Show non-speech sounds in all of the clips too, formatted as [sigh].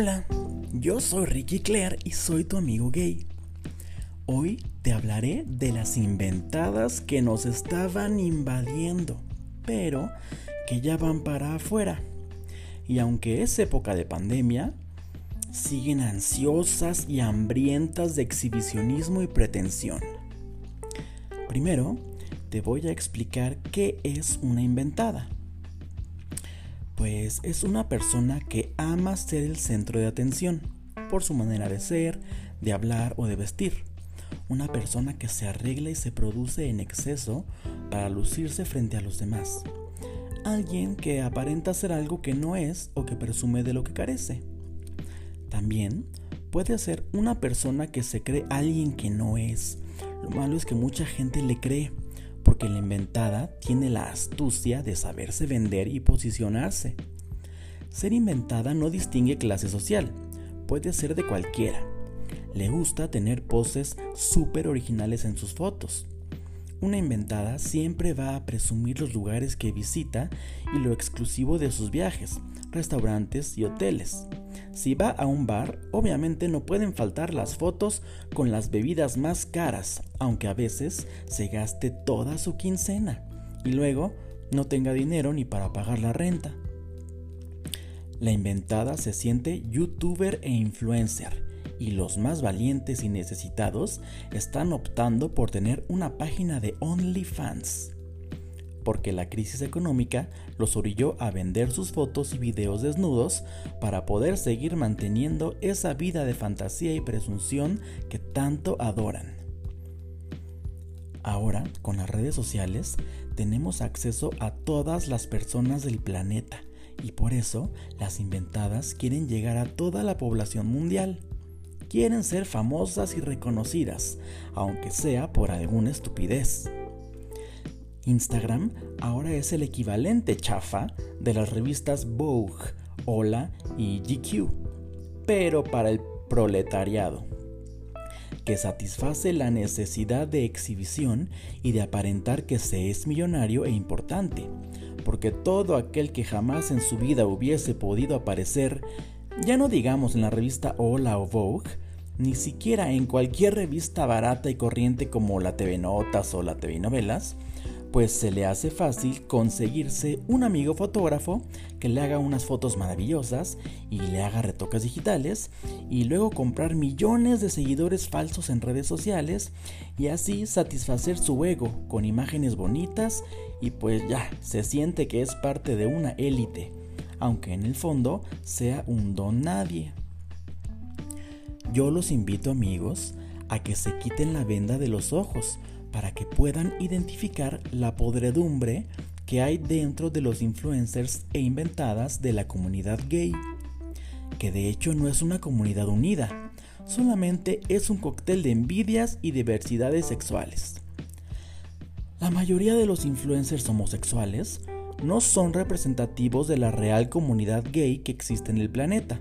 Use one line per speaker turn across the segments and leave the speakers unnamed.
Hola, yo soy Ricky Claire y soy tu amigo gay. Hoy te hablaré de las inventadas que nos estaban invadiendo, pero que ya van para afuera. Y aunque es época de pandemia, siguen ansiosas y hambrientas de exhibicionismo y pretensión. Primero, te voy a explicar qué es una inventada. Pues es una persona que ama ser el centro de atención, por su manera de ser, de hablar o de vestir. Una persona que se arregla y se produce en exceso para lucirse frente a los demás. Alguien que aparenta ser algo que no es o que presume de lo que carece. También puede ser una persona que se cree alguien que no es. Lo malo es que mucha gente le cree porque la inventada tiene la astucia de saberse vender y posicionarse. Ser inventada no distingue clase social, puede ser de cualquiera. Le gusta tener poses súper originales en sus fotos. Una inventada siempre va a presumir los lugares que visita y lo exclusivo de sus viajes, restaurantes y hoteles. Si va a un bar, obviamente no pueden faltar las fotos con las bebidas más caras, aunque a veces se gaste toda su quincena y luego no tenga dinero ni para pagar la renta. La inventada se siente youtuber e influencer y los más valientes y necesitados están optando por tener una página de OnlyFans porque la crisis económica los orilló a vender sus fotos y videos desnudos para poder seguir manteniendo esa vida de fantasía y presunción que tanto adoran. Ahora, con las redes sociales, tenemos acceso a todas las personas del planeta y por eso las inventadas quieren llegar a toda la población mundial. Quieren ser famosas y reconocidas, aunque sea por alguna estupidez. Instagram ahora es el equivalente chafa de las revistas Vogue, Hola y GQ, pero para el proletariado, que satisface la necesidad de exhibición y de aparentar que se es millonario e importante, porque todo aquel que jamás en su vida hubiese podido aparecer, ya no digamos en la revista Hola o Vogue, ni siquiera en cualquier revista barata y corriente como la TV Notas o la TV Novelas, pues se le hace fácil conseguirse un amigo fotógrafo que le haga unas fotos maravillosas y le haga retoques digitales y luego comprar millones de seguidores falsos en redes sociales y así satisfacer su ego con imágenes bonitas y pues ya se siente que es parte de una élite, aunque en el fondo sea un don nadie. Yo los invito amigos a que se quiten la venda de los ojos, para que puedan identificar la podredumbre que hay dentro de los influencers e inventadas de la comunidad gay, que de hecho no es una comunidad unida, solamente es un cóctel de envidias y diversidades sexuales. La mayoría de los influencers homosexuales no son representativos de la real comunidad gay que existe en el planeta.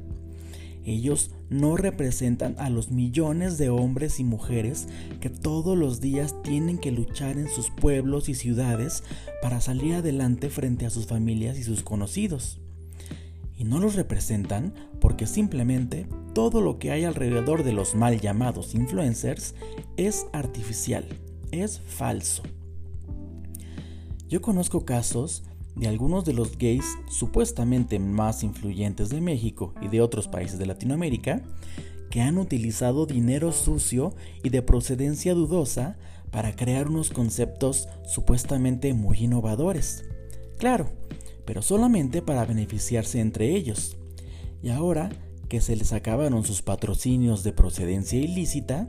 Ellos no representan a los millones de hombres y mujeres que todos los días tienen que luchar en sus pueblos y ciudades para salir adelante frente a sus familias y sus conocidos. Y no los representan porque simplemente todo lo que hay alrededor de los mal llamados influencers es artificial, es falso. Yo conozco casos de algunos de los gays supuestamente más influyentes de México y de otros países de Latinoamérica que han utilizado dinero sucio y de procedencia dudosa para crear unos conceptos supuestamente muy innovadores. Claro, pero solamente para beneficiarse entre ellos. Y ahora que se les acabaron sus patrocinios de procedencia ilícita,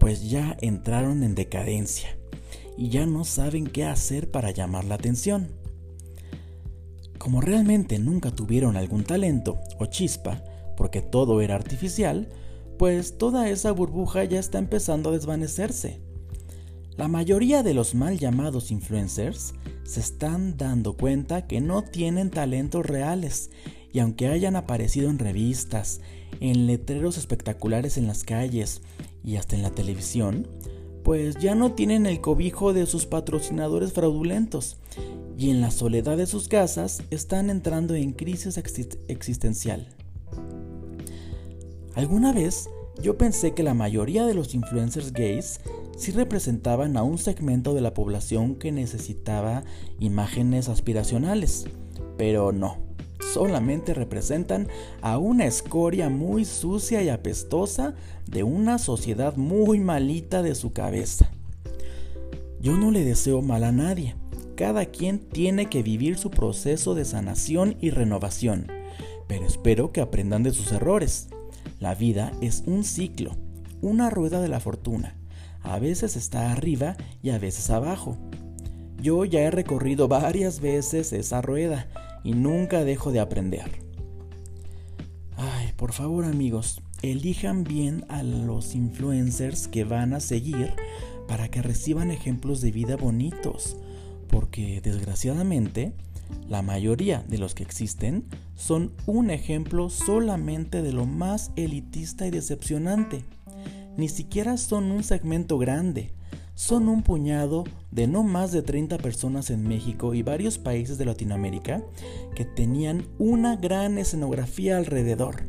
pues ya entraron en decadencia y ya no saben qué hacer para llamar la atención. Como realmente nunca tuvieron algún talento o chispa, porque todo era artificial, pues toda esa burbuja ya está empezando a desvanecerse. La mayoría de los mal llamados influencers se están dando cuenta que no tienen talentos reales y aunque hayan aparecido en revistas, en letreros espectaculares en las calles y hasta en la televisión, pues ya no tienen el cobijo de sus patrocinadores fraudulentos y en la soledad de sus casas están entrando en crisis existencial. Alguna vez yo pensé que la mayoría de los influencers gays sí representaban a un segmento de la población que necesitaba imágenes aspiracionales, pero no, solamente representan a una escoria muy sucia y apestosa de una sociedad muy malita de su cabeza. Yo no le deseo mal a nadie, cada quien tiene que vivir su proceso de sanación y renovación, pero espero que aprendan de sus errores. La vida es un ciclo, una rueda de la fortuna. A veces está arriba y a veces abajo. Yo ya he recorrido varias veces esa rueda y nunca dejo de aprender. Ay, por favor amigos, elijan bien a los influencers que van a seguir para que reciban ejemplos de vida bonitos, porque desgraciadamente la mayoría de los que existen son un ejemplo solamente de lo más elitista y decepcionante. Ni siquiera son un segmento grande, son un puñado de no más de 30 personas en México y varios países de Latinoamérica que tenían una gran escenografía alrededor,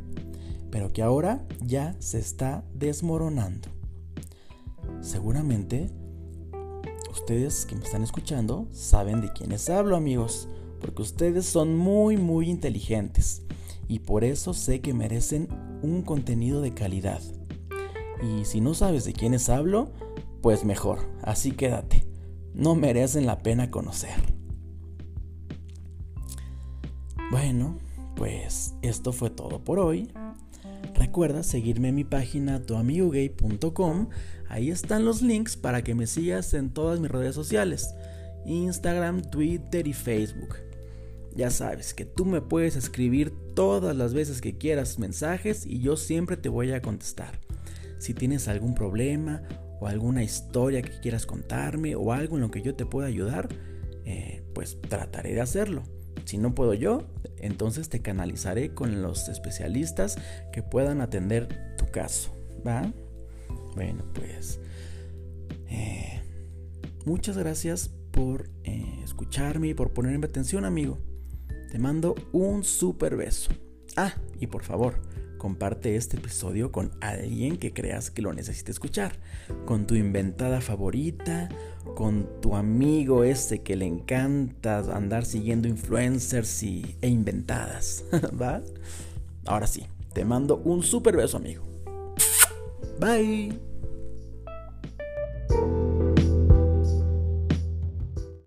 pero que ahora ya se está desmoronando. Seguramente ustedes que me están escuchando saben de quiénes hablo amigos, porque ustedes son muy muy inteligentes y por eso sé que merecen un contenido de calidad. Y si no sabes de quiénes hablo, pues mejor, así quédate. No merecen la pena conocer. Bueno, pues esto fue todo por hoy. Recuerda seguirme en mi página tuamigogay.com. Ahí están los links para que me sigas en todas mis redes sociales. Instagram, Twitter y Facebook. Ya sabes que tú me puedes escribir todas las veces que quieras mensajes y yo siempre te voy a contestar. Si tienes algún problema o alguna historia que quieras contarme o algo en lo que yo te pueda ayudar, eh, pues trataré de hacerlo. Si no puedo yo, entonces te canalizaré con los especialistas que puedan atender tu caso. ¿Va? Bueno, pues eh, muchas gracias por eh, escucharme y por ponerme atención, amigo. Te mando un super beso. Ah, y por favor, Comparte este episodio con alguien que creas que lo necesite escuchar, con tu inventada favorita, con tu amigo ese que le encanta andar siguiendo influencers y, e inventadas, [laughs] ¿va? Ahora sí, te mando un super beso amigo. Bye.